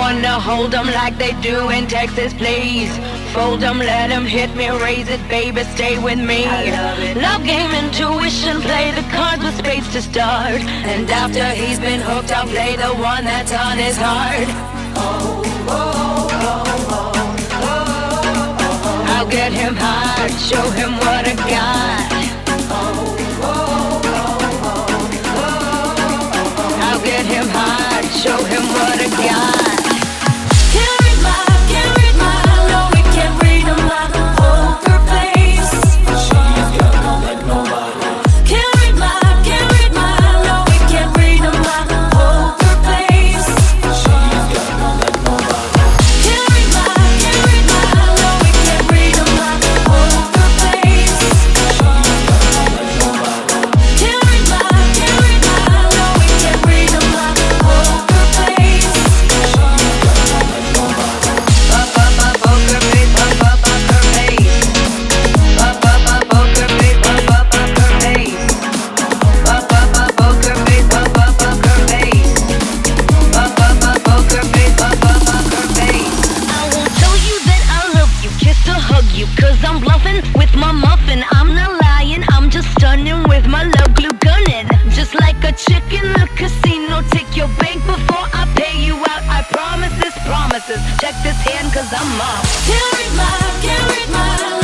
wanna hold 'em like they do in Texas, please. Fold 'em, let 'em hit me, raise it, baby, stay with me. love. Love game, intuition, play the cards with spades to start. And after he's been hooked, I'll play the one that's on his heart. Oh, oh, oh, I'll get him high, show him what I got. my muffin. I'm not lying, I'm just stunning with my love glue gunning. Just like a chicken in the casino, take your bank before I pay you out. I promise this promises. Check this hand, cause I'm off. Can't read my, can't read my.